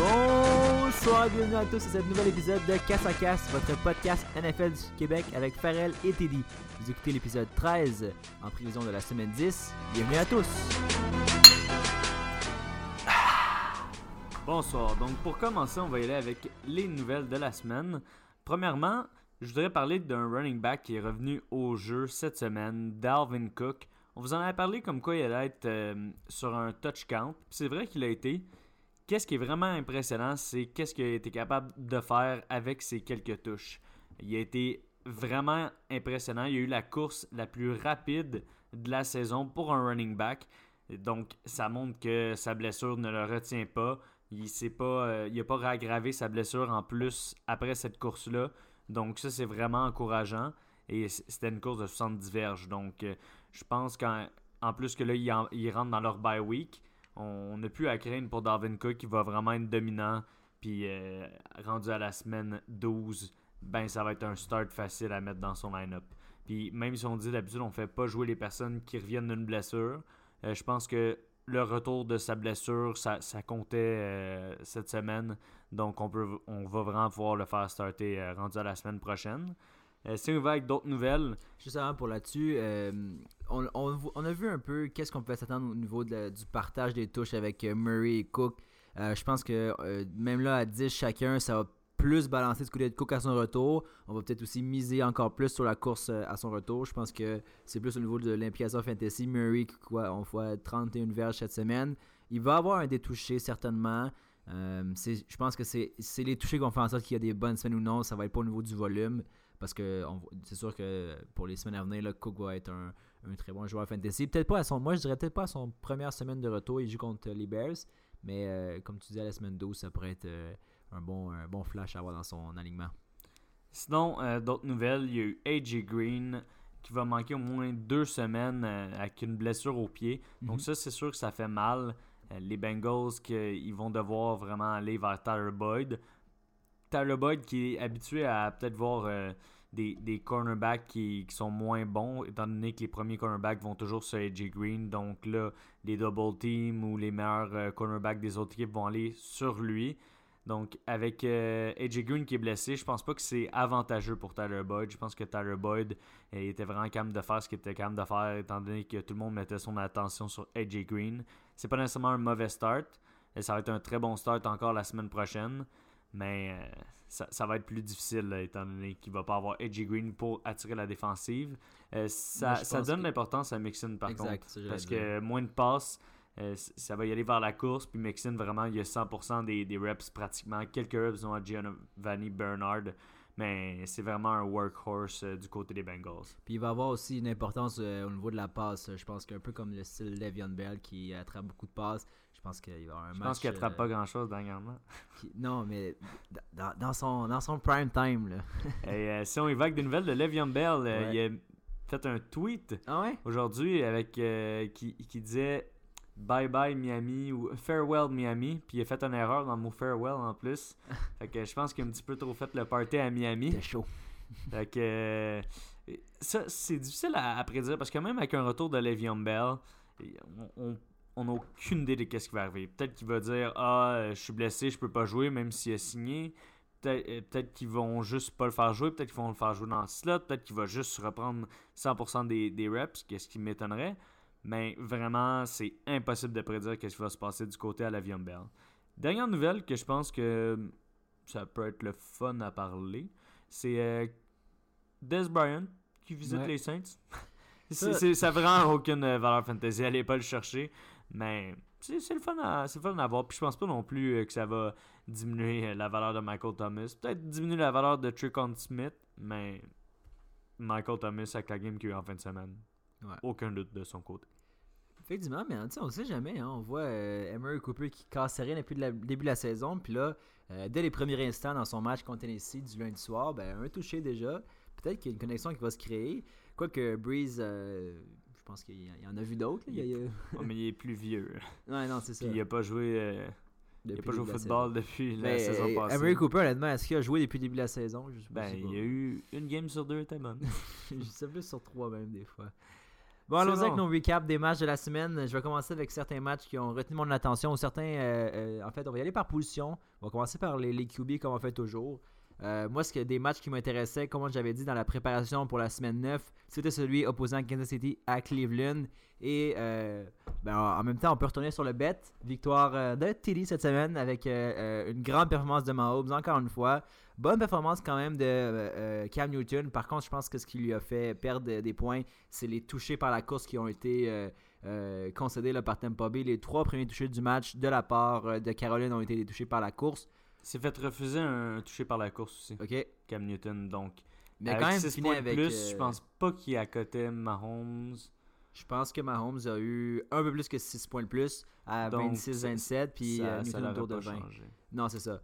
Bonsoir, bienvenue à tous à ce nouvel épisode de Casse à Casse, votre podcast NFL du Québec avec Farrell et Teddy. Vous écoutez l'épisode 13 en prévision de la semaine 10. Bienvenue à tous. Bonsoir. Donc, pour commencer, on va y aller avec les nouvelles de la semaine. Premièrement, je voudrais parler d'un running back qui est revenu au jeu cette semaine, Dalvin Cook. On vous en avait parlé comme quoi il allait être euh, sur un touch count. C'est vrai qu'il a été. Qu'est-ce qui est vraiment impressionnant, c'est qu'est-ce qu'il a été capable de faire avec ses quelques touches. Il a été vraiment impressionnant. Il a eu la course la plus rapide de la saison pour un running back. Donc, ça montre que sa blessure ne le retient pas. Il n'a pas, euh, pas réaggravé sa blessure en plus après cette course-là. Donc, ça, c'est vraiment encourageant. Et c'était une course de 70 verges. Donc, euh, je pense qu'en en plus que là, ils, en- ils rentrent dans leur bye week, on n'a plus à craindre pour Darwin Cook qui va vraiment être dominant. Puis, euh, rendu à la semaine 12, ben, ça va être un start facile à mettre dans son line-up. Puis, même si on dit d'habitude, on fait pas jouer les personnes qui reviennent d'une blessure, euh, je pense que le retour de sa blessure, ça, comptait euh, cette semaine. Donc, on, peut, on va vraiment pouvoir le faire starter rendu à la semaine prochaine. Euh, si on va avec d'autres nouvelles, Juste avant pour là-dessus, euh, on, a vu un peu qu'est-ce qu'on pouvait s'attendre au niveau du partage des touches avec euh, Murray et Cook. Euh, je pense que même là à 10 chacun, ça va plus balancer du côté de Cook à son retour. On va peut-être aussi miser encore plus sur la course à son retour. Je pense que c'est plus au niveau de l'implication fantasy. Murray, quoi, on voit 31 verges cette semaine. Il va avoir un détouché certainement. Je pense que c'est les touchés qui vont faire en sorte qu'il y a des bonnes semaines ou non. Ça va être pas au niveau du volume. Parce que c'est sûr que pour les semaines à venir, là, Cook va être un, un très bon joueur fantasy. Peut-être pas à son. Moi je dirais peut-être pas à son première semaine de retour. Il joue contre les Bears. Mais euh, comme tu dis à la semaine 12, ça pourrait être euh, un, bon, un bon flash à avoir dans son alignement. Sinon, euh, d'autres nouvelles, il y a eu AJ Green qui va manquer au moins deux semaines euh, avec une blessure au pied. Donc Mhm. ça, c'est sûr que ça fait mal. Euh, les Bengals, que, ils vont devoir vraiment aller vers Tyler Boyd. Tyler Boyd qui est habitué à peut-être voir euh, des, cornerbacks qui, qui sont moins bons, étant donné que les premiers cornerbacks vont toujours sur AJ Green. Donc là, les double teams ou les meilleurs euh, cornerbacks des autres équipes vont aller sur lui. Donc, avec euh, AJ Green qui est blessé, je pense pas que c'est avantageux pour Tyler Boyd. Je pense que Tyler Boyd euh, était vraiment capable de faire ce qu'il était capable de faire, étant donné que tout le monde mettait son attention sur AJ Green. C'est pas nécessairement un mauvais start. Et ça va être un très bon start encore la semaine prochaine. Mais euh, ça, ça va être plus difficile, là, étant donné qu'il va pas avoir AJ Green pour attirer la défensive. Euh, ça, Moi, ça donne que- l'importance à Mixon, par contre. exact. j'allais Parce que moins de passes, euh, ça va y aller vers la course. Puis Mixon, vraiment, il y a 100% des, des reps pratiquement. Quelques reps ont à Giovanni Bernard. Mais c'est vraiment un workhorse euh, du côté des Bengals. Puis il va avoir aussi une importance euh, au niveau de la passe. Je pense qu'un peu comme le style Le'Veon Bell qui attrape beaucoup de passes. Je pense qu'il va avoir un Je match. pense qu'il attrape euh, pas grand-chose dernièrement. qui- Non, mais dans, dans son, dans son prime time. Là. Et euh, si on avec des nouvelles de Le'Veon Bell, Ouais. il a fait un tweet Ah ouais? aujourd'hui avec euh, qui, qui disait Bye bye Miami ou Farewell Miami. Puis il a fait une erreur dans le mot farewell en plus. fait que je pense qu'il a un petit peu trop fait le party à Miami. C'était chaud. Fait que, euh, ça, c'est difficile à, à prédire parce que même avec un retour de Le'Veon Bell, on- on n'a aucune idée de qu'est-ce qui va arriver. Peut-être qu'il va dire Ah, euh, je suis blessé, je peux pas jouer, même s'il a signé. Peut-être euh, peut-être qu'ils vont juste pas le faire jouer, peut-être qu'ils vont le faire jouer dans le slot, peut-être qu'il va juste reprendre 100% des, des reps, qu'est-ce qui m'étonnerait. Mais vraiment, c'est impossible de prédire qu'est-ce qui va se passer du côté à Le'Veon Bell. Dernière nouvelle que je pense que ça peut être le fun à parler, c'est euh, Des Bryant qui visite Ouais. les Saints. Ça- n'a vraiment aucune euh, valeur fantasy. Allez pas le chercher. Mais c'est le fun à c'est fun à voir. Puis je pense pas non plus euh, que ça va diminuer euh, la valeur de Michael Thomas. Peut-être diminuer la valeur de Tricon Smith, mais Michael Thomas avec la game qu'il a eu en fin de semaine. Ouais. Aucun doute de son côté. Effectivement, mais on ne sait jamais. hein. On voit euh, Emery Cooper qui casse rien depuis le début de la saison. Puis là, euh, dès les premiers instants dans son match contre Tennessee du lundi soir, ben, un touché déjà. Peut-être qu'il y a une connexion qui va se créer. Quoique Breeze, euh, je pense qu'il y en a vu d'autres. Il il a- mais il est plus vieux. Ouais, non, c'est ça. Puis il a pas joué, euh, il pas joué au la football depuis la Ben, saison euh, passée. Emery Cooper, honnêtement, est-ce qu'il a joué depuis le début de la saison? Je sais pas, Ben, je sais il y a eu une game sur deux était bonne. Je sais plus sur trois même des fois. Bon, allons-y avec nos recaps des matchs de la semaine. Je vais commencer avec certains matchs qui ont retenu mon attention. Certains, euh, euh, en fait, on va y aller par position. On va commencer par les, les QB comme on fait toujours. Euh, moi, ce que des matchs qui m'intéressaient, comme j'avais dit dans la préparation pour la semaine 9, c'était celui opposant Kansas City à Cleveland. Et euh, ben, en même temps, on peut retourner sur le bet. Victoire euh, de TD cette semaine avec une grande performance de Mahomes, encore une fois. Bonne performance quand même de Cam Newton. Par contre, je pense que ce qui lui a fait perdre des points, c'est les touchés par la course qui ont été concédés par Tampa Bay. Les trois premiers touchés du match de la part de Caroline ont été des touchés par la course. S'est fait refuser un touché par la course aussi. OK. Cam Newton. Donc, Mais avec quand même 6 fini points de avec. plus, euh, je pense pas qu'il à côté Mahomes. Je pense que Mahomes a eu un peu plus que 6 points de plus à Donc, 26-27, puis ça, euh, Newton autour de pas 20. changé. Non, c'est ça.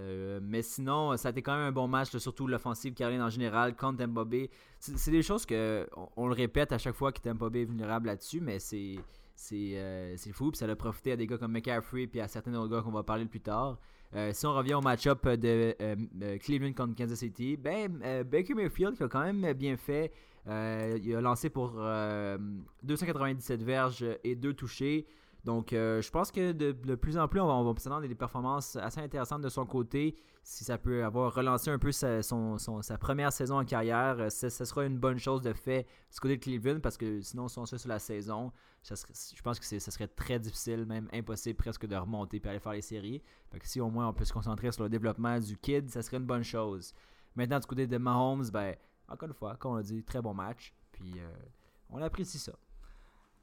Euh, mais sinon, ça a été quand même un bon match, là, surtout l'offensive Caroline en général contre Tampa Bay. C'est des choses que on, on le répète à chaque fois que Tampa Bay est vulnérable là-dessus, mais c'est c'est euh, fou. Puis ça a profité à des gars comme McCaffrey puis à certains autres gars qu'on va parler plus tard. Euh, si on revient au match-up de euh, euh, Cleveland contre Kansas City, ben Baker Mayfield qui a quand même bien fait. Il a lancé pour euh, 297 verges et 2 touchés. Donc, euh, je pense que de, plus en plus, on va, on va des performances assez intéressantes de son côté. Si ça peut avoir relancé un peu sa, première saison en carrière, euh, ce sera une bonne chose de fait du côté de Cleveland parce que sinon, si on se sur la saison, je pense que ce serait très difficile, même impossible presque de remonter et aller faire les séries. Fait que si au moins on peut se concentrer sur le développement du kid, ça serait une bonne chose. Maintenant, du côté de Mahomes, ben, encore une fois, comme on l'a dit, très bon match. Puis, euh, on apprécie ça.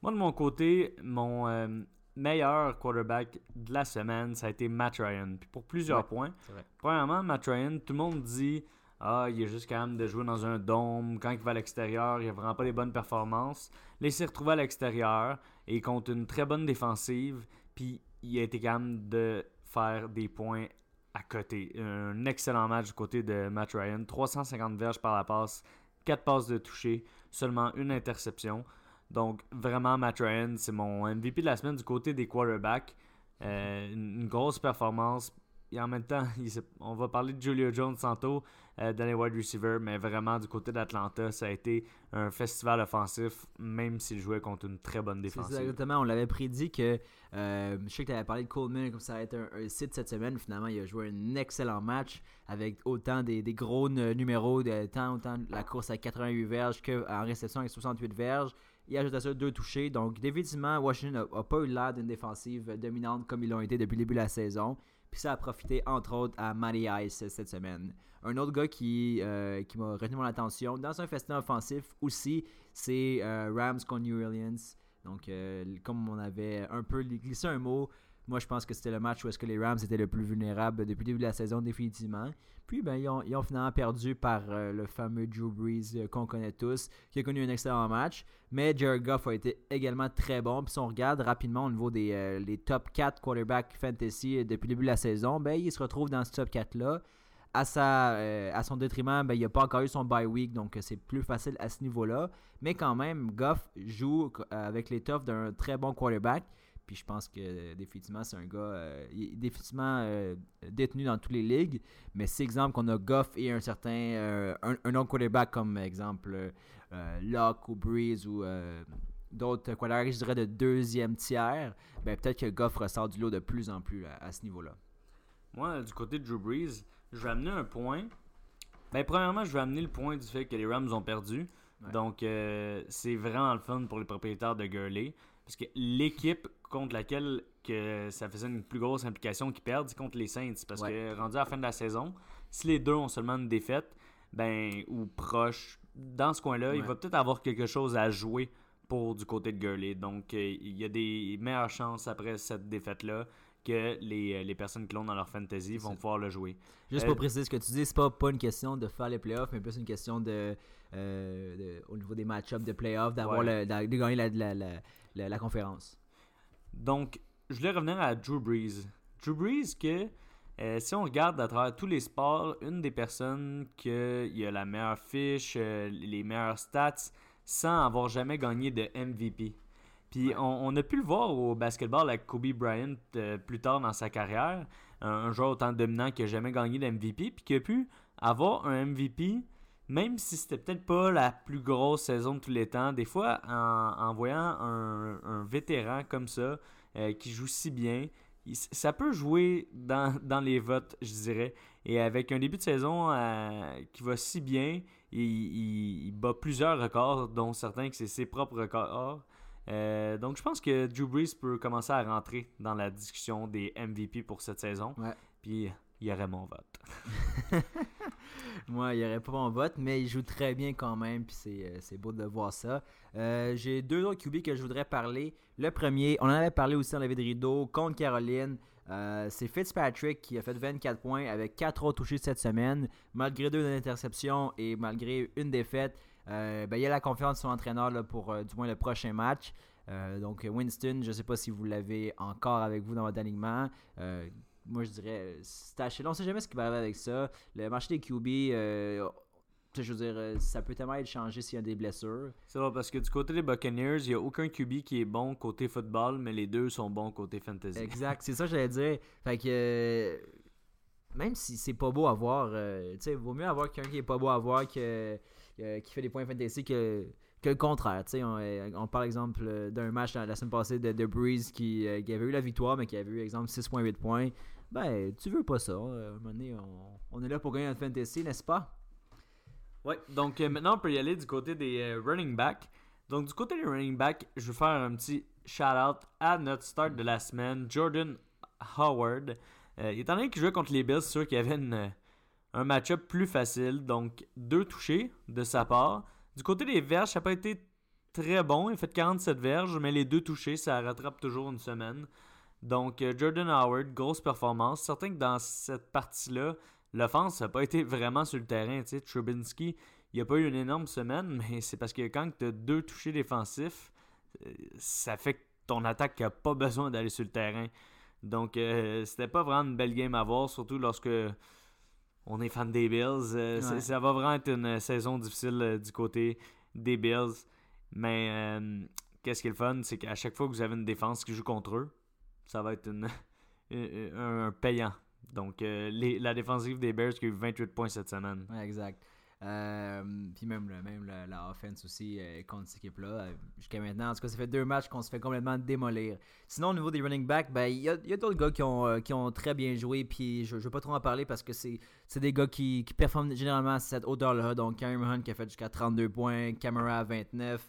Moi, de mon côté, mon euh, meilleur quarterback de la semaine, ça a été Matt Ryan. Puis pour plusieurs Ouais. points. Premièrement, Matt Ryan, tout le monde dit Ah, il est juste quand même de jouer dans un dôme. Quand il va à l'extérieur, il a vraiment pas des bonnes performances. Là, il s'est retrouvé à l'extérieur et contre une très bonne défensive. Puis il a été quand même de faire des points à côté. Un excellent match du côté de Matt Ryan. 350 verges par la passe, 4 passes de toucher, seulement une interception. Donc, vraiment, Matt Ryan, c'est mon MVP de la semaine du côté des quarterbacks. Euh, une, une grosse performance. Et en même temps, il on va parler de Julio Jones tantôt euh, dans les wide receivers, mais vraiment, du côté d'Atlanta, ça a été un festival offensif, même s'il jouait contre une très bonne défensive. exactement. On l'avait prédit que. euh, je sais que tu avais parlé de Coleman comme ça allait être un, un site cette semaine. Finalement, il a joué un excellent match avec autant des, des gros numéros, de, tant autant la course à 88 verges qu'en réception avec 68 verges. Il ajoute à ça deux touchés. Donc, définitivement, Washington n'a pas eu l'air d'une défensive dominante comme ils l'ont été depuis le début de la saison. Puis ça a profité, entre autres, à Matty Ice cette semaine. Un autre gars qui, euh, qui m'a retenu mon attention dans un festin offensif aussi, c'est euh, Rams contre New Orleans. Donc, euh, comme on avait un peu glissé un mot, moi je pense que c'était le match où est-ce que les Rams étaient le plus vulnérables depuis le début de la saison, définitivement. Puis, ben, ils ont, finalement perdu par euh, le fameux Drew Brees euh, qu'on connaît tous, qui a connu un excellent match. Mais Jared Goff a été également très bon. Puis si on regarde rapidement au niveau des euh, les top 4 quarterbacks fantasy depuis le début de la saison, ben, il se retrouve dans ce top 4-là. À, sa, à son détriment, ben, il n'a pas encore eu son bye week, donc c'est plus facile à ce niveau-là. Mais quand même, Goff joue avec l'étoffe d'un très bon quarterback. Puis je pense que euh, définitivement, c'est un gars euh, définitivement euh, détenu dans toutes les ligues. Mais c'est exemple qu'on a Goff et un certain euh, un, un autre quarterback comme exemple Locke ou Breeze ou d'autres quarterbacks, je dirais de deuxième tiers, ben peut-être que Goff ressort du lot de plus en plus à, à ce niveau-là. Moi, du côté de Drew Brees, je vais amener un point. Ben, premièrement, je vais amener le point du fait que les Rams ont perdu. Ouais. Donc, euh, c'est vraiment le fun pour les propriétaires de Gurley. Parce que l'équipe contre laquelle que ça faisait une plus grosse implication qu'ils perdent, contre les Saints. Parce Ouais. que rendu à la fin de la saison, si les deux ont seulement une défaite, ben, ou proche, dans ce coin-là, il va peut-être avoir quelque chose à jouer pour du côté de Gurley. Donc, euh, il y a des meilleures chances après cette défaite-là que les, euh, les personnes qui l'ont dans leur fantasy vont pouvoir le jouer. Juste Euh, pour préciser ce que tu dis, c'est pas, pas une question de faire les playoffs, mais plus une question de, euh, de- au niveau des match-ups de playoffs, d'avoir Ouais. de gagner la, la, la- la conférence. Donc, je voulais revenir à Drew Brees. Drew Brees, que euh, si on regarde à travers tous les sports, une des personnes qui a la meilleure fiche, euh, les meilleures stats, sans avoir jamais gagné de MVP. Puis Ouais. on, on a pu le voir au basketball avec Kobe Bryant euh, plus tard dans sa carrière, un, un joueur autant dominant qui n'a jamais gagné de MVP, puis qui a pu avoir un MVP même si c'était peut-être pas la plus grosse saison de tous les temps, des fois, en, voyant un, vétéran comme ça, euh, qui joue si bien, ça peut jouer dans, les votes, je dirais. Et avec un début de saison euh, qui va si bien, il, bat plusieurs records, dont certains que c'est ses propres records. Euh, donc je pense que Drew Brees peut commencer à rentrer dans la discussion des MVP pour cette saison. Puis il y aurait mon vote. Moi, il n'y aurait pas mon vote, mais il joue très bien quand même, puis c'est, euh, beau de voir ça. Euh, j'ai deux autres QB que je voudrais parler. Le premier, on en avait parlé aussi dans la de rideau, contre Caroline. Euh, c'est Fitzpatrick qui a fait 24 points avec 4 autres touchés cette semaine. Malgré deux interceptions et malgré une défaite, ben, il y a la confiance de son entraîneur là, pour du moins le prochain match. donc Winston, je ne sais pas si vous l'avez encore avec vous dans votre alignement moi, je dirais, c'est On sait jamais ce qui va arriver avec ça. Le marché des QB, euh, je veux dire, euh, ça peut tellement être changé s'il y a des blessures. C'est vrai, parce que du côté des Buccaneers, il n'y a aucun QB qui est bon côté football, mais les deux sont bons côté fantasy. Exact, c'est ça que j'allais dire. Fait que. Euh, même si c'est pas beau à voir, tu sais, vaut mieux avoir quelqu'un qui est pas beau à voir que, qui fait des points fantasy que que le contraire. On, euh, on parle exemple euh, d'un match la semaine passée de, de Breeze qui, euh, qui, avait eu la victoire, mais qui avait eu exemple 6.8 points. Ben, tu veux pas ça. Moment donné, on, est là pour gagner notre fantasy, n'est-ce pas? Oui, donc maintenant on peut y aller du côté des running backs. Donc du côté des running backs, je vais faire un petit shout-out à notre start de la semaine, Jordan Howard. étant donné qu'il jouait contre les Bills, c'est sûr qu'il y avait un match-up plus facile. Donc deux touchés de sa part. Du côté des verges, ça n'a pas été très bon. Il a fait 47 verges, mais les deux touchés, ça rattrape toujours une semaine. Donc, euh, Jordan Howard, grosse performance. Certain que dans cette partie-là, l'offense n'a pas été vraiment sur le terrain. Tu Trubinsky, il n'a pas eu une énorme semaine, mais c'est parce que quand tu as deux touchés défensifs, euh, ça fait que ton attaque n'a pas besoin d'aller sur le terrain. Donc, euh, c'était pas vraiment une belle game à voir, surtout lorsque on est fan des Bills. Euh, ça va vraiment être une saison difficile euh, du côté des Bills. Mais qu'est-ce qui est le fun, c'est qu'à chaque fois que vous avez une défense qui joue contre eux, ça va être un, payant. Donc, la défensive des Bears qui a eu 28 points cette semaine. exact. Euh, puis même, même la, offense aussi euh, contre cette équipe-là. Euh, jusqu'à maintenant, en tout cas, ça fait deux matchs qu'on se fait complètement démolir. Sinon, au niveau des running backs, ben, il y a, d'autres gars qui ont, qui ont très bien joué. Puis je ne veux pas trop en parler parce que c'est des gars qui, qui performent généralement à cette hauteur-là. Donc, Hunt qui a fait jusqu'à 32 points, Camara à 29,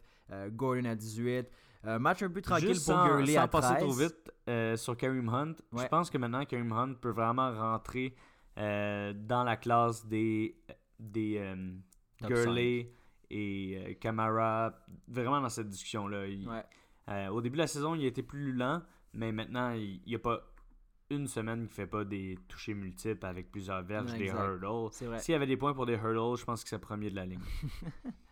Gordon à 18. Match un peu tranquille pour Gurley à 13. passer trop vite sur Karim Hunt, je pense que maintenant Karim Hunt peut vraiment rentrer dans la classe des des euh, Gurley et euh, Camara vraiment dans cette discussion-là. Euh, au début de la saison, il était plus lent, mais maintenant, il n'y a pas une semaine qui fait pas des touchés multiples avec plusieurs verges, des hurdles. S'il y avait des points pour des hurdles, je pense que c'est premier de la ligne.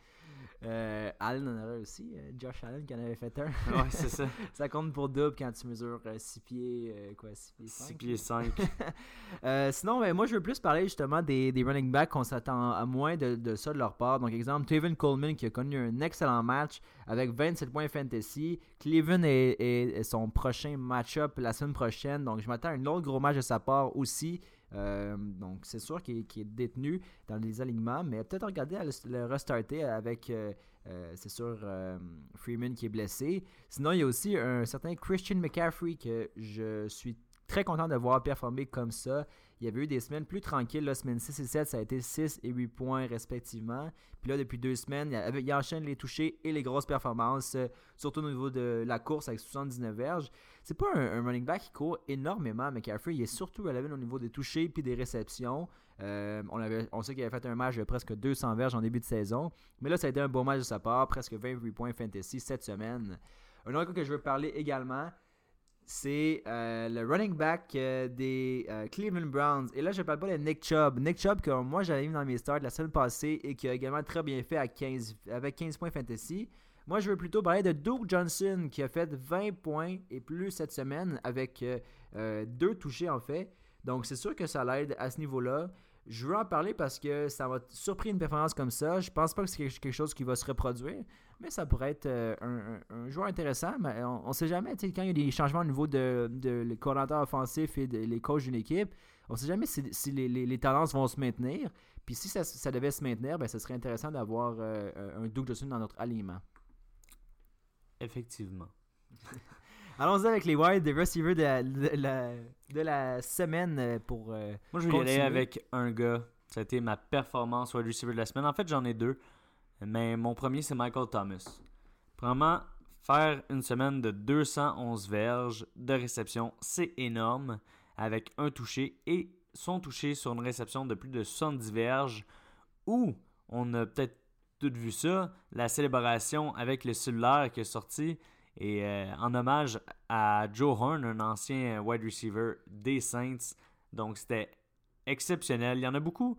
Euh, Allen en aurait aussi. Euh, Josh Allen qui en avait fait un. ouais, c'est ça. ça compte pour double quand tu mesures 6 euh, pieds, quoi, 6 pieds 5. 6 pieds 5. sinon, ben, moi, je veux plus parler justement des, des running backs qu'on s'attend à moins de, de, ça de leur part. Donc, exemple, Taven Coleman qui a connu un excellent match avec 27 points fantasy. Cleveland est, est son prochain match-up la semaine prochaine. Donc, je m'attends à un autre gros match de sa part aussi. Euh, donc, c'est sûr qu'il est détenu dans les alignements, mais peut-être regarder à le, restarter avec, euh, euh, c'est sûr, Freeman qui est blessé. Sinon, il y a aussi un certain Christian McCaffrey que je suis très content de voir performer comme ça. Il y avait eu des semaines plus tranquilles. La semaine 6 et 7, ça a été 6 et 8 points respectivement. Puis là, depuis deux semaines, il, enchaîne les touchés et les grosses performances, surtout au niveau de la course avec 79 verges. C'est pas un, running back qui court énormément, mais McCaffrey, il est surtout à au niveau des touchés puis des réceptions. Euh, on, avait, on sait qu'il avait fait un match de presque 200 verges en début de saison. Mais là, ça a été un beau match de sa part, presque 28 points fantasy cette semaine. Un autre que je veux parler également, c'est euh, le running back euh, des Cleveland Browns. Et là, je ne parle pas de Nick Chubb. Nick Chubb, que moi j'avais mis dans mes starts la semaine passée et qui a également très bien fait à 15, avec 15 points fantasy. Moi, je veux plutôt parler de Duke Johnson qui a fait 20 points et plus cette semaine avec euh, euh, deux touchés en fait. Donc, c'est sûr que ça l'aide à ce niveau-là. Je veux en parler parce que ça m'a surpris une performance comme ça. Je pense pas que c'est quelque chose qui va se reproduire, mais ça pourrait être euh, un, joueur intéressant. Mais on, ne sait jamais, quand il y a des changements au niveau de, de les coordinateurs offensifs et des les coachs d'une équipe, on ne sait jamais si, les, les, tendances vont se maintenir. Puis si ça, devait se maintenir, ben, ce serait intéressant d'avoir un Duke Johnson dans notre alignement. Effectivement. Allons-y avec les wide receivers de la, de la, semaine pour. Moi, je vais y aller avec un gars. Ça a été ma performance wide receiver de la semaine. En fait, j'en ai deux. Mais mon premier, c'est Michael Thomas. Premièrement, faire une semaine de 211 verges de réception, c'est énorme, avec un touché et son touché sur une réception de plus de 70 verges, où on a peut-être tout vu ça, la célébration avec le cellulaire qui est sorti, et euh, en hommage à Joe Horn, un ancien wide receiver des Saints. Donc c'était exceptionnel. Il y en a beaucoup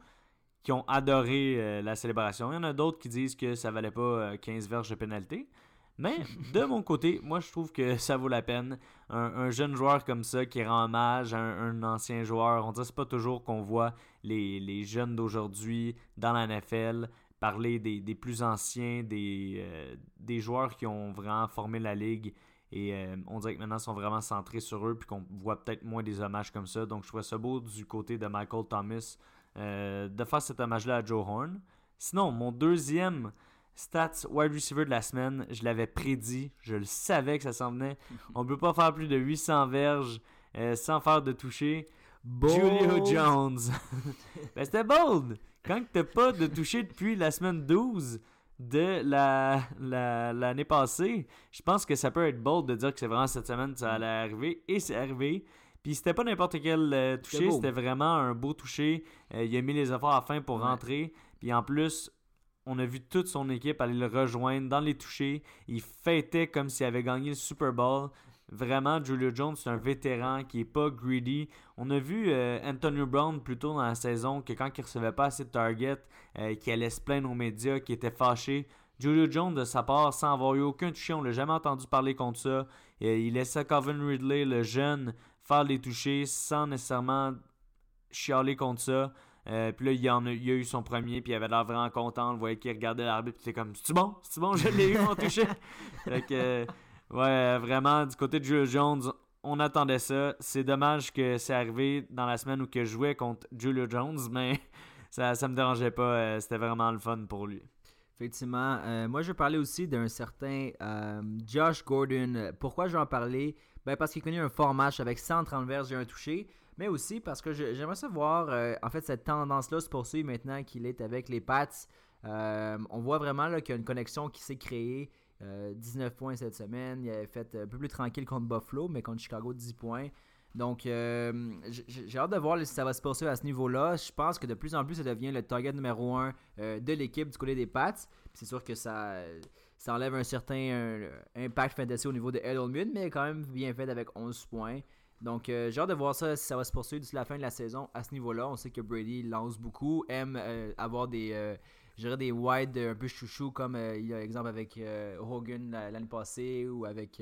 qui ont adoré euh, la célébration. Il y en a d'autres qui disent que ça valait pas 15 euh, verges de pénalité. Mais de mon côté, moi je trouve que ça vaut la peine. Un, jeune joueur comme ça qui rend hommage à un, ancien joueur. On dirait c'est pas toujours qu'on voit les, jeunes d'aujourd'hui dans la NFL parler des, plus anciens, des, euh, des joueurs qui ont vraiment formé la ligue. Et on dirait que maintenant ils sont vraiment centrés sur eux, puis qu'on voit peut-être moins des hommages comme ça. Donc je trouve ça beau du côté de Michael Thomas euh, de faire cet hommage-là à Joe Horn. Sinon, mon deuxième stats wide receiver de la semaine, je l'avais prédit, je le savais que ça s'en venait. On ne peut pas faire plus de 800 verges euh, sans faire de toucher. Julio Jones. ben, c'était bold. Quand t'as pas de toucher depuis la semaine 12 de l'année la, l'année passée, je pense que ça peut être bold de dire que c'est vraiment cette semaine que ça allait arriver. Et c'est arrivé. Puis c'était pas n'importe quel euh, toucher, c'était vraiment un beau toucher. Euh, il a mis les efforts à la fin pour rentrer. Puis en plus, on a vu toute son équipe aller le rejoindre dans les touchés. Il fêtait comme s'il avait gagné le Super Bowl. Vraiment, Julio Jones, c'est un vétéran qui est pas greedy. On a vu euh, Antonio Brown plus tôt dans la saison que quand il recevait pas assez de targets, qu'il allait se plaindre aux médias, qu'il était fâché. Julio Jones, de sa part, sans avoir eu aucun toucher, on l'a jamais entendu parler contre ça. il laissait Calvin Ridley, le jeune, faire les toucher sans nécessairement chialer contre ça. Euh, puis là, il, en a, il a eu son premier, puis il avait l'air vraiment content. On le voyait qu'il regardait l'arbitre, puis c'était comme C'est bon, c'est bon, je l'ai eu, mon touché. fait que, ouais, vraiment, du côté de Julio Jones, on attendait ça. C'est dommage que c'est arrivé dans la semaine où je jouais contre Julio Jones, mais ça, ça me dérangeait pas. Euh, c'était vraiment le fun pour lui. Effectivement. Euh, moi, je vais parler aussi d'un certain Josh Gordon. Pourquoi je vais en parler? Ben parce qu'il connaît un fort match avec 130 verges et un touché, mais aussi parce que j'aimerais savoir, euh, en fait, cette tendance-là se poursuit maintenant qu'il est avec les Pats. Euh, on voit vraiment qu'il y a une connexion qui s'est créée. 19 euh, points cette semaine. Il avait fait un peu plus tranquille contre Buffalo, mais contre Chicago, 10 points. Donc, j'ai hâte de voir si ça va se poursuivre à ce niveau-là. Je pense que de plus en plus, ça devient le target numéro 1 de l'équipe du côté des Pats. C'est sûr que ça ça enlève un certain impact fantasy au niveau de Edelman, mais quand même bien fait avec 11 points. Donc, euh, j'ai hâte de voir ça si ça va se poursuivre d'ici la fin de la saison à ce niveau-là. On sait que Brady lance beaucoup, aime euh, avoir des, euh, des wide un peu chouchou, comme il y a exemple avec Hogan l'année passée ou avec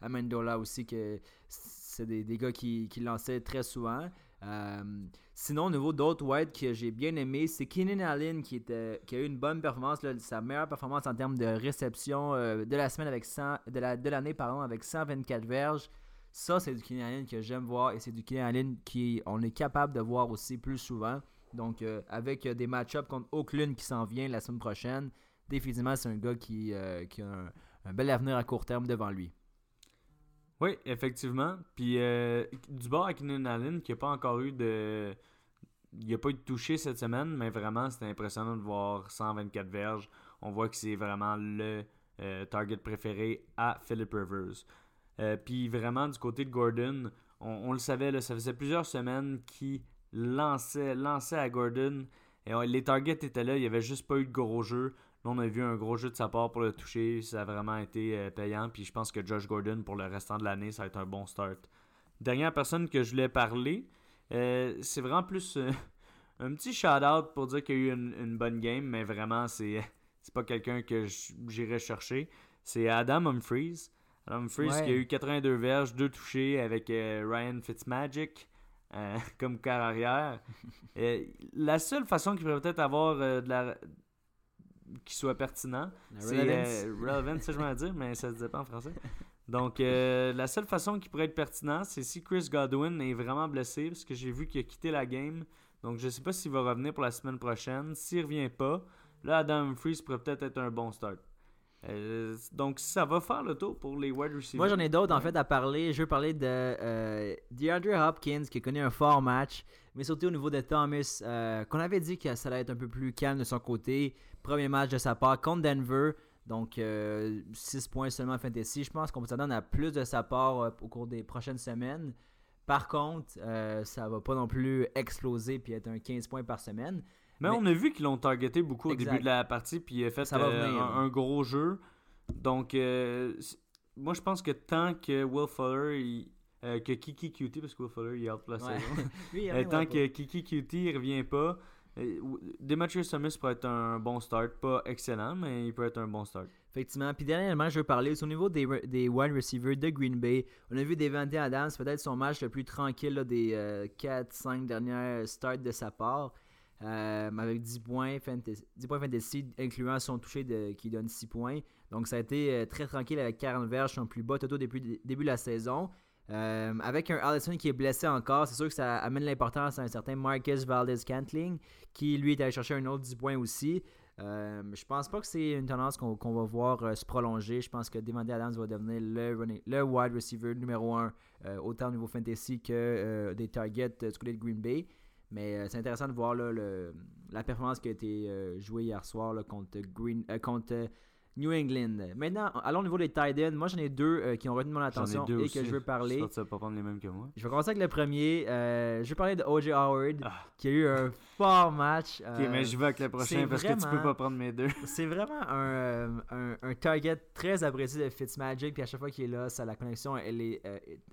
Amendola aussi, que c'est des, des, gars qui, qui lançaient très souvent. Euh, sinon, au niveau d'autres wide que j'ai bien aimé, c'est Keenan Allen qui, était, qui a eu une bonne performance, sa meilleure performance en termes de réception euh, de la semaine avec 100, de l'année pardon avec 124 verges. Ça, c'est du Keenan Allen que j'aime voir et c'est du Keenan Allen qui on est capable de voir aussi plus souvent. Donc, euh, avec des match-ups contre Oakland qui s'en vient la semaine prochaine, définitivement, c'est un gars qui, qui a un bel avenir à court terme devant lui. Oui, effectivement. Puis euh, du bord avec Keenan Allen, qui n'a pas encore eu de. Il n'a pas eu de toucher cette semaine, mais vraiment, c'était impressionnant de voir 124 verges. On voit que c'est vraiment le euh, target préféré à Philip Rivers. Euh, puis vraiment, du côté de Gordon, on, le savait, ça faisait plusieurs semaines qu'il lançait, lançait à Gordon. Et les targets étaient là, il n'y avait juste pas eu de gros jeu. Là, on a vu un gros jeu de sa part pour le toucher. Ça a vraiment été euh, payant. Puis je pense que Josh Gordon, pour le restant de l'année, ça va être un bon start. Dernière personne que je voulais parler, euh, c'est vraiment plus euh, un petit shout-out pour dire qu'il y a eu une, bonne game, mais vraiment, c'est, c'est pas quelqu'un que j'irais chercher. C'est Adam Humphries. Adam Humphries qui a eu 82 verges, 2 touchés avec Ryan Fitzmagic. comme carrière. la seule façon qu'il pourrait peut-être avoir de la, qui soit pertinent. C'est euh, relevant, c'est je veux dire, mais ça se dit pas en français. Donc, euh, la seule façon qui pourrait être pertinent, c'est si Chris Godwin est vraiment blessé, parce que j'ai vu qu'il a quitté la game Donc, je ne sais pas s'il va revenir pour la semaine prochaine. S'il revient pas, là, Adam Humphries pourrait peut-être être un bon start. Euh, donc, ça va faire le tour pour les wide receivers. Moi, j'en ai d'autres en fait à parler. Je veux parler de euh, DeAndre Hopkins qui a connu un fort match, mais surtout au niveau de Thomas, euh, qu'on avait dit que ça allait être un peu plus calme de son côté. Premier match de sa part contre Denver. Donc, 6 points seulement fantasy. Je pense qu'on s'attendre à plus de sa part au cours des prochaines semaines. Par contre, ça va pas non plus exploser puis être un 15 points par semaine. Mais, on a vu qu'ils l'ont targeté beaucoup au début de la partie, puis il a fait euh, un, gros jeu. Donc, euh, moi, je pense que tant que Will Fuller, euh, que Kiki Cutie, parce que Will Fuller, il est out la saison. tant que Kiki Cutie ne revient pas, Demetrius Summers pourrait être un bon start. Pas excellent, mais il peut être un bon start. Effectivement. Puis dernièrement, je veux parler au niveau des, des wide receivers de Green Bay. On a vu Devante Adams, peut-être son match le plus tranquille des 4-5 dernières starts de sa part. Euh, avec 10 points, fantasy, 10 points fantasy, incluant son toucher qui donne 6 points. Donc ça a été euh, très tranquille avec 40 verges, son plus bas toto depuis le début de la saison. Euh, avec un Allison qui est blessé encore, c'est sûr que ça amène l'importance à un certain Marcus Valdez-Cantling, qui lui est allé chercher un autre 10 points aussi. Euh, je pense pas que c'est une tendance qu'on va voir se prolonger. Je pense que Devante Adams va devenir le, le wide receiver numéro 1, autant au niveau fantasy que des targets du côté de Green Bay. Mais euh, c'est intéressant de voir le, la performance qui a été euh, jouée hier soir contre, Green, euh, contre New England. Maintenant, allons au niveau des tight ends. Moi, j'en ai deux qui ont retenu mon attention et que je veux parler. Je pas prendre les mêmes que moi. Je vais commencer avec le premier. je vais parler de O.J. Howard ah. qui a eu un fort match. ok, mais je vais avec le prochain parce que tu peux pas prendre mes deux. c'est vraiment un, un, target très apprécié de Fitzmagic. Puis à chaque fois qu'il est là, ça, la connexion, elle est,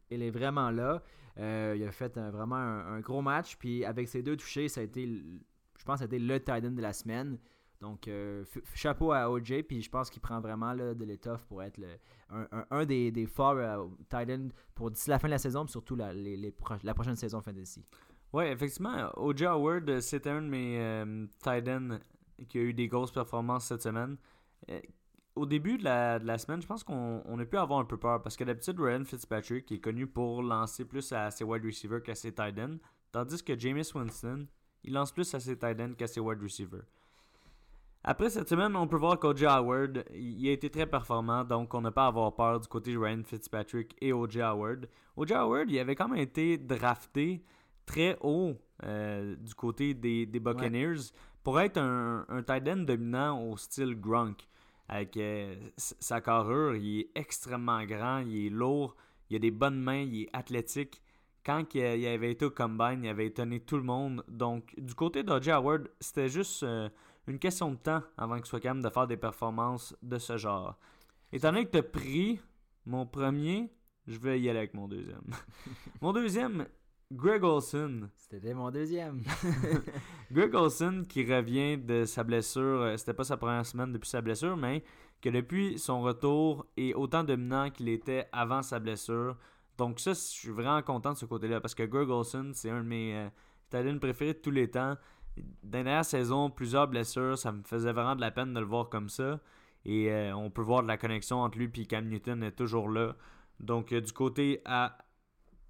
elle est vraiment là. Euh, il a fait vraiment un, gros match. Puis avec ses deux touchés, ça a été, je pense, ça a été le tight end de la semaine. Donc, euh, chapeau à OJ. Puis je pense qu'il prend vraiment de l'étoffe pour être un, des, forts euh, tight end pour d'ici la fin de la saison, mais surtout la, prochaine saison fantasy. Oui, effectivement, OJ Howard, c'était un de mes tight ends qui a eu des grosses performances cette semaine au début de la, semaine, je pense qu'on a pu avoir un peu peur parce que d'habitude, Ryan Fitzpatrick est connu pour lancer plus à ses wide receivers qu'à ses tight ends, tandis que Jameis Winston, il lance plus à ses tight ends qu'à ses wide receivers. Après cette semaine, on peut voir qu'O.J. Howard, il a été très performant, donc on n'a pas à avoir peur du côté de Ryan Fitzpatrick et O.J. Howard. O.J. Howard, il avait quand même été drafté très haut euh, du côté des, Buccaneers pour être un, un tight end dominant au style Gronk avec euh, sa carrure. Il est extrêmement grand, il est lourd, il a des bonnes mains, il est athlétique. Quand il avait été au combine, il avait étonné tout le monde. Donc, du côté d'O.J. Howard, c'était juste euh, une question de temps avant qu'il soit capable de faire des performances de ce genre. Étant donné que tu as pris mon premier, je vais y aller avec mon deuxième. mon deuxième, Greg Olson. C'était mon deuxième. Greg Olson qui revient de sa blessure. Euh, c'était pas sa première semaine depuis sa blessure, mais que depuis son retour est autant dominant qu'il était avant sa blessure. Donc ça, je suis vraiment content de ce côté-là parce que Greg Olson, c'est un de mes euh, préférés de tous les temps. Dernière saison, plusieurs blessures, ça me faisait vraiment de la peine de le voir comme ça. Et euh, on peut voir de la connexion entre lui et Cam Newton est toujours là. Donc du côté à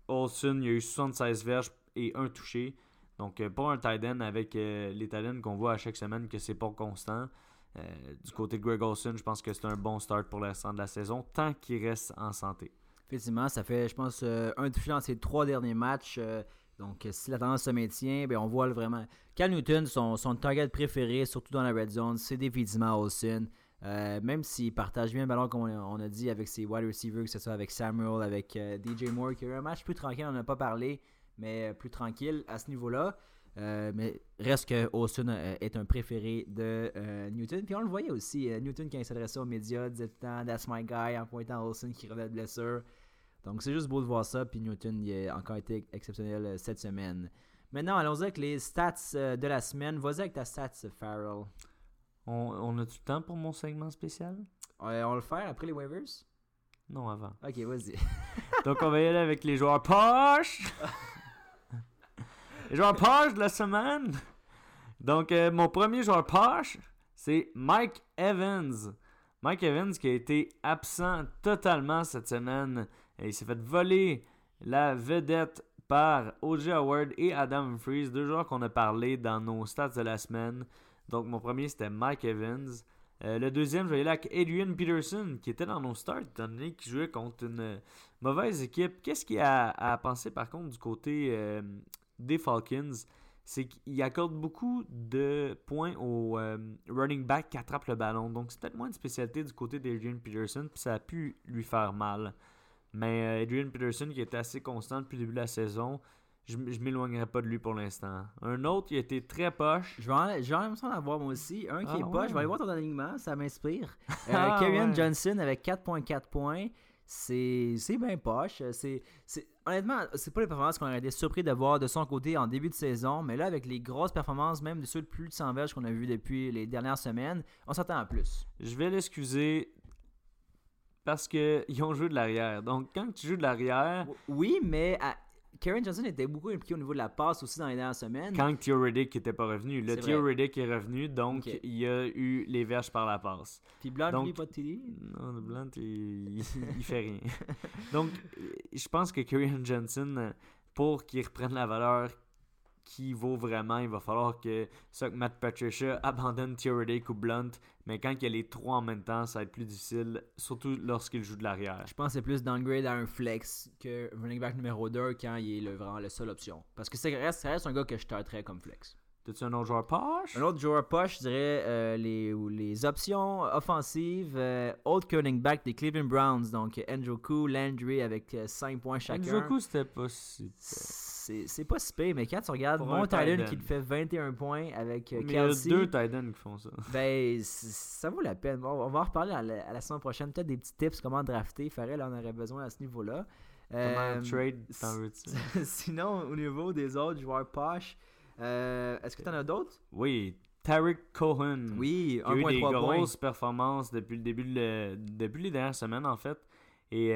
Olsen, il y a eu 76 verges et un touché. Donc, euh, pas un tight end avec euh, les tight qu'on voit à chaque semaine que c'est pas constant. Euh, du côté de Greg Olsen, je pense que c'est un bon start pour le restant de la saison, tant qu'il reste en santé. Effectivement, ça fait, je pense, un touché dans ses trois derniers matchs. donc, si la tendance se maintient, bien, on voit vraiment. Cal Newton, son, son target préféré, surtout dans la red zone, c'est définitivement Olsen. Euh, même s'il partage bien le ballon, comme on a, dit, avec ses wide receivers, que ce soit avec Samuel, avec euh, DJ Moore, qui a eu un match plus tranquille, on n'en a pas parlé, mais plus tranquille à ce niveau-là. Euh, mais reste que Austin est un préféré de Newton. Puis on le voyait aussi, Newton quand il s'adressait aux médias disait tout le temps That's my guy en pointant Austin qui revenait de blessure. Donc c'est juste beau de voir ça. Puis Newton il a encore été exceptionnel cette semaine. Maintenant, allons-y avec les stats de la semaine. Vas-y avec ta stats, Farrell. On, a du temps pour mon segment spécial? on va le faire après les waivers? Non, avant. Ok, vas-y. Donc, on va y aller avec les joueurs poches. les joueurs poches de la semaine. Donc, euh, mon premier joueur poche, c'est Mike Evans. Mike Evans qui a été absent totalement cette semaine. il s'est fait voler la vedette par O.J. Howard et Adam Freeze, deux joueurs qu'on a parlé dans nos stats de la semaine. Donc, mon premier, c'était Mike Evans. Euh, le deuxième, je vais aller avec Adrian Peterson, qui était dans nos starts, étant donné qu'il jouait contre une mauvaise équipe. Qu'est-ce qu'il a à penser, par contre, du côté euh, des Falcons? C'est qu'il accorde beaucoup de points au euh, running back qui attrape le ballon. Donc, c'est peut-être moins une spécialité du côté d'Adrian Peterson, puis ça a pu lui faire mal. Mais Adrian Peterson, qui était assez constant depuis le début de la saison, je, je m'éloignerai pas de lui pour l'instant. Un autre, qui a été très poche. Je vais l'impression d'avoir moi aussi. Un qui ah est poche, je vais aller voir ton alignement, ça m'inspire. Euh, ah Johnson avec 4.4 points. C'est bien poche. C'est honnêtement, c'est pas les performances qu'on aurait été surpris de voir de son côté en début de saison, mais là, avec les grosses performances, même de ceux de plus de 100 verges qu'on a vu depuis les dernières semaines, on s'attend à plus. Je vais l'excuser parce qu'ils ont joué de l'arrière. Donc, quand tu joues de l'arrière. Oui, mais Karen Johnson était beaucoup impliqué au niveau de la passe aussi dans les dernières semaines. Quand Theo Riddick n'était pas revenu. Le Theo Riddick est revenu, donc il y a eu les verges par la passe. Puis Blunt, donc, lui, pas de TD Non, Blunt, il, il fait rien. donc, je pense que Karen Johnson, pour qu'il reprenne la valeur qui vaut vraiment. Il va falloir que, ça, que Matt Patricia abandonne Theoretic ou Blunt. Mais quand il y a les trois en même temps, ça va être plus difficile, surtout lorsqu'il joue de l'arrière. Je pense que c'est plus downgrade à un flex que running back numéro 2 quand il est le, vraiment la seule option. Parce que ça reste, ça reste un gars que je starterais comme flex. T'as-tu un autre joueur poche? Un autre joueur poche, je dirais euh, les, les options offensives. Euh, old running back des Cleveland Browns. Donc Andrew Landry avec 5 euh, points chacun. Andrew c'était pas si c'est pas si pire, mais quand tu regardes mon Titan qui te fait 21 points avec euh, Kelsey. Il y a deux Titans qui font ça. Ben, ça vaut la peine. On, va en reparler à la, semaine prochaine. Peut-être des petits tips comment drafter. Farrell en aurait besoin à ce niveau-là. Comment euh, trade, Sinon, au niveau des autres joueurs poches, euh, est-ce que tu en as d'autres? Oui, Tarek Cohen. Oui, 1.3 points. Il a eu des grosses performances depuis le début de depuis les dernières semaines, en fait. Et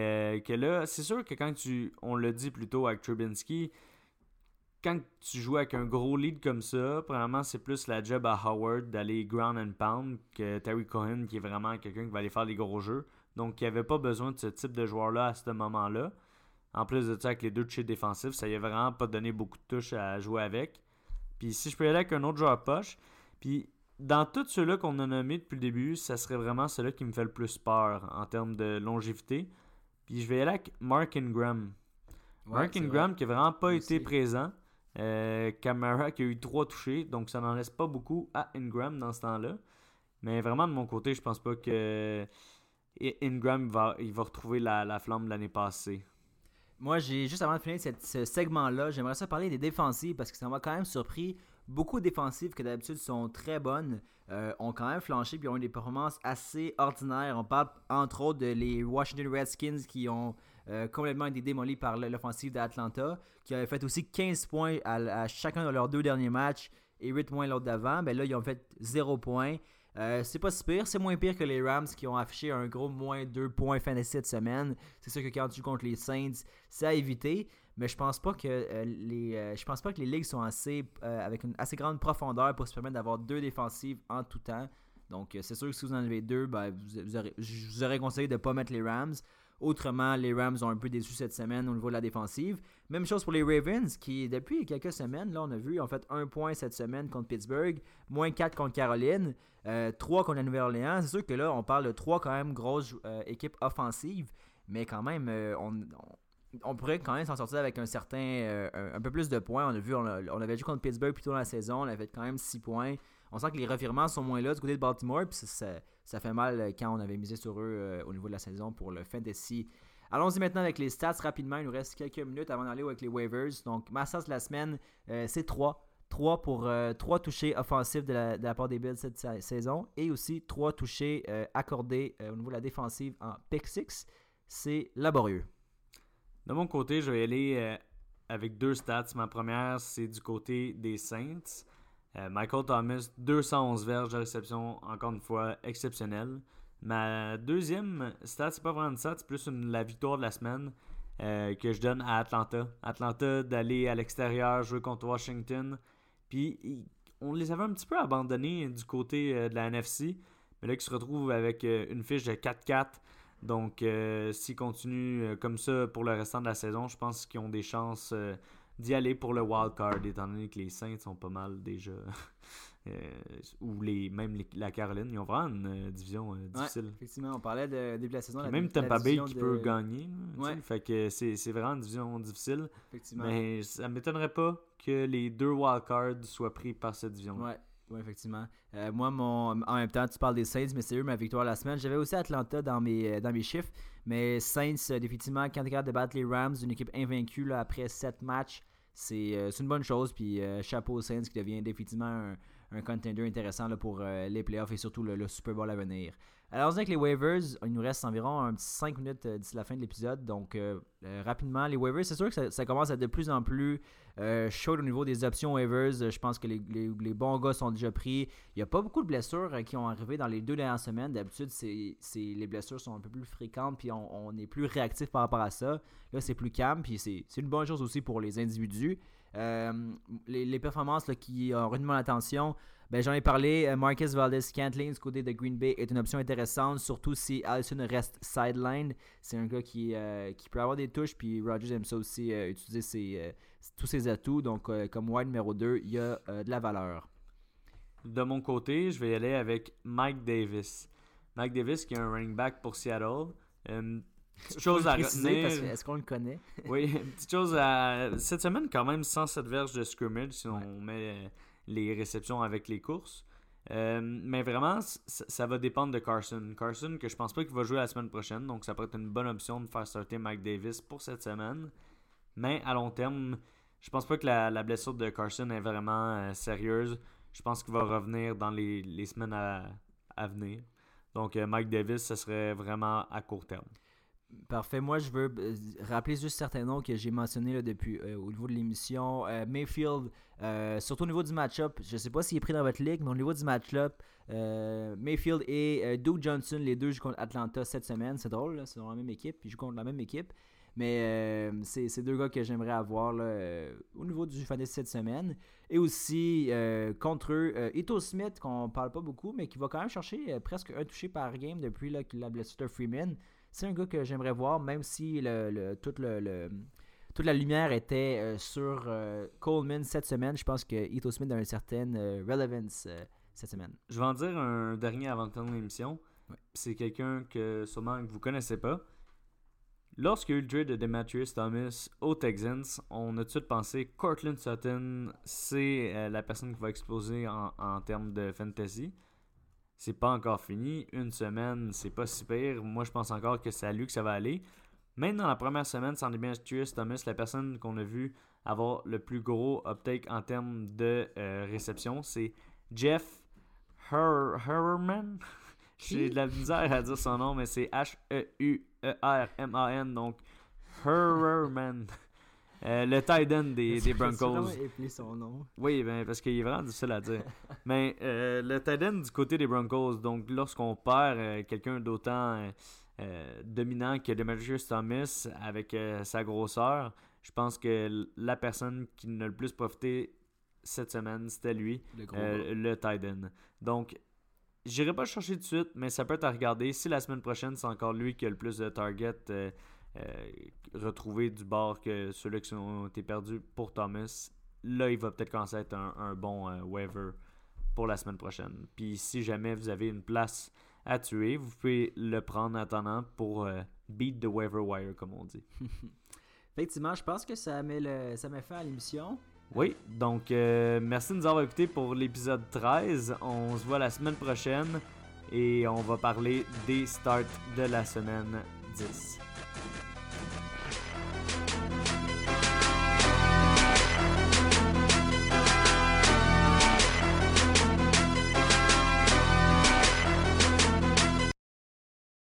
que là, c'est sûr que quand tu. On l'a dit plus tôt avec Trubinsky, quand tu joues avec un gros lead comme ça, premièrement, c'est plus la job à Howard d'aller ground and pound que Terry Cohen, qui est vraiment quelqu'un qui va aller faire les gros jeux. Donc, il n'y avait pas besoin de ce type de joueur-là à ce moment-là. En plus de ça, avec les deux touches défensifs, ça y a vraiment pas donné beaucoup de touches à jouer avec. Puis, si je peux y aller avec un autre joueur poche, puis dans tous ceux-là qu'on a nommés depuis le début, ça serait vraiment celui qui me fait le plus peur en termes de longévité. Puis, je vais y aller avec Mark Ingram. Mark Ingram qui n'a vraiment pas été présent. Euh, Camara qui a eu trois touchés, donc ça n'en laisse pas beaucoup à Ingram dans ce temps-là. Mais vraiment, de mon côté, je pense pas que Ingram va, il va retrouver la, flamme de l'année passée. Moi, j'ai juste avant de finir ce segment-là, j'aimerais ça parler des défensives parce que ça m'a quand même surpris. Beaucoup de défensives qui d'habitude sont très bonnes euh, ont quand même flanché puis ont eu des performances assez ordinaires. On parle entre autres de les Washington Redskins qui ont euh, complètement été démolis par l'offensive d'Atlanta, qui avait fait aussi 15 points à, chacun de leurs deux derniers matchs et 8 points l'autre d'avant. Ben là, ils ont fait 0 points. Euh, c'est pas si pire, c'est moins pire que les Rams qui ont affiché un gros moins 2 points fin de cette semaine. C'est sûr que quand tu joues contre les Saints, c'est à éviter. Mais je pense pas que euh, les je pense pas que les ligues sont assez avec une assez grande profondeur pour se permettre d'avoir deux défensives en tout temps. Donc c'est sûr que si vous en avez deux, ben, vous, aurez, je vous aurais conseillé de ne pas mettre les Rams. Autrement, les Rams ont un peu déçu cette semaine au niveau de la défensive. Même chose pour les Ravens, qui depuis quelques semaines, là on a vu, ont fait un point cette semaine contre Pittsburgh, moins 4 contre Caroline, 3 euh, contre la Nouvelle-Orléans. C'est sûr que là, on parle de 3 quand même grosses euh, équipes offensives, mais quand même, euh, on, pourrait quand même s'en sortir avec un certain, un, peu plus de points. On a vu, on, on avait joué contre Pittsburgh plus tôt dans la saison, on avait quand même 6 points. On sent que les revirements sont moins là du côté de Baltimore, puis ça, fait mal euh, quand on avait misé sur eux euh, au niveau de la saison pour le fantasy. Allons-y maintenant avec les stats rapidement. Il nous reste quelques minutes avant d'aller avec les waivers. Donc, ma stats de la semaine, euh, c'est 3. 3 pour 3 touchés offensifs de la, part des Bills cette saison et aussi 3 touchés accordés au niveau de la défensive en pick 6. C'est laborieux. De mon côté, je vais aller avec deux stats. Ma première, c'est du côté des Saints. Euh, Michael Thomas, 211 verges de réception, encore une fois, exceptionnel. Ma deuxième stat, c'est pas vraiment une stat, c'est plus la victoire de la semaine euh, que je donne à Atlanta. Atlanta d'aller à l'extérieur jouer contre Washington. Puis on les avait un petit peu abandonnés du côté euh, de la NFC. Mais là, ils se retrouvent avec une fiche de 4-4. Donc, s'ils continuent comme ça pour le restant de la saison, je pense qu'ils ont des chances d'y aller pour le wild card, étant donné que les Saints sont pas mal déjà. Euh, ou les, même la Caroline, ils ont vraiment une euh, division euh, difficile. effectivement, on parlait de début de la saison. même Tampa Bay qui peut gagner. Fait que c'est vraiment une division difficile. Effectivement. Mais ça m'étonnerait pas que les deux wildcards soient pris par cette division. Ouais. Oui, effectivement. moi, mon, en même temps, tu parles des Saints, mais c'est eux ma victoire la semaine. J'avais aussi Atlanta dans mes, dans mes chiffres, mais Saints, définitivement, quand tu regardes de battre les Rams, une équipe invaincue après 7 matchs, c'est une bonne chose. Puis chapeau aux Saints qui devient définitivement un, un contender intéressant pour euh, les playoffs et surtout le, Super Bowl à venir. Alors, avec les waivers, il nous reste environ un petit 5 minutes euh, d'ici la fin de l'épisode. Donc, euh, rapidement, les waivers, c'est sûr que ça, commence à être de plus en plus chaud au niveau des options waivers. Je pense que les, bons gars sont déjà pris. Il n'y a pas beaucoup de blessures qui ont arrivé dans les deux dernières semaines. D'habitude, c'est, les blessures sont un peu plus fréquentes puis on, est plus réactif par rapport à ça. Là, c'est plus calme puis c'est, une bonne chose aussi pour les individus. Euh, les, performances qui ont retenu mon attention, ben, j'en ai parlé. Euh, Marcus Valdez Scantling du côté de Green Bay est une option intéressante, surtout si Allison reste sideline. C'est un gars qui, euh, qui peut avoir des touches, puis Rogers aime ça aussi, utiliser tous ses atouts. Donc, comme wide numéro 2, il y a de la valeur. De mon côté, je vais y aller avec Mike Davis. Mike Davis qui est un running back pour Seattle petite chose à retenir. Est-ce qu'on le connaît? Oui, petite chose à. Cette semaine, quand même, 107 verges de scrimmage si on met euh, les réceptions avec les courses. Euh, mais vraiment, ça va dépendre de Carson. Carson, que je pense pas qu'il va jouer la semaine prochaine, donc ça pourrait être une bonne option de faire starter Mike Davis pour cette semaine. Mais à long terme, je pense pas que la, blessure de Carson est vraiment euh, sérieuse. Je pense qu'il va revenir dans les, semaines à, à venir. Donc Mike Davis, ce serait vraiment à court terme. Parfait. Moi, je veux euh, rappeler juste certains noms que j'ai mentionnés depuis euh, au niveau de l'émission. Euh, Mayfield, surtout au niveau du match-up, je ne sais pas s'il est pris dans votre ligue, mais au niveau du match-up, Mayfield et Doug Johnson, les deux jouent contre Atlanta cette semaine. C'est drôle, c'est dans la même équipe, ils jouent contre la même équipe. Mais c'est deux gars que j'aimerais avoir au niveau du fantasy cette semaine. Et aussi contre eux, Ito Smith, qu'on parle pas beaucoup, mais qui va quand même chercher presque un touché par game depuis là, qu'il a blessé Freeman c'est un gars que j'aimerais voir, même si le, toute la lumière était euh, sur euh, Coleman cette semaine. Je pense que Ito Smith a une certaine euh, relevance cette semaine. Je vais en dire un dernier avant de terminer l'émission. C'est quelqu'un que sûrement que vous connaissez pas. Lorsque y a eu le trade de Demetrius Thomas aux Texans, on a tout de suite pensé Cortland Sutton, c'est la personne qui va exploser en, en termes de fantasy c'est pas encore fini. Une semaine, c'est pas si pire. Moi, je pense encore que c'est à lui que ça va aller. Même dans la première semaine, sans Demetrius Thomas, la personne qu'on a vu avoir le plus gros uptake en termes de euh, réception, c'est Jeff Herman. J'ai de la misère à dire son nom, mais c'est H-E-U-E-R-M-A-N, donc Herman. Euh, le tight end des, des Broncos. son nom? Oui, ben, parce qu'il est vraiment difficile à dire. Mais euh, le tight end du côté des Broncos, donc lorsqu'on perd euh, quelqu'un d'autant dominant que Demetrius Thomas avec sa grosseur, je pense que la personne qui n'a le plus profité cette semaine, c'était lui, le, le tight end. Donc, j'irai pas le chercher tout de suite, mais ça peut être à regarder. Si la semaine prochaine, c'est encore lui qui a le plus de target euh, retrouver du bord que ceux-là qui ont été perdus pour Thomas, là, il va peut-être commencer à être un, bon euh, waiver pour la semaine prochaine. Puis si jamais vous avez une place à tuer, vous pouvez le prendre en attendant pour euh, beat the waiver wire, comme on dit. Effectivement, je pense que ça met, le, ça met fin à l'émission. Oui, donc merci de nous avoir écoutés pour l'épisode 13. On se voit la semaine prochaine et on va parler des starts de la semaine 10.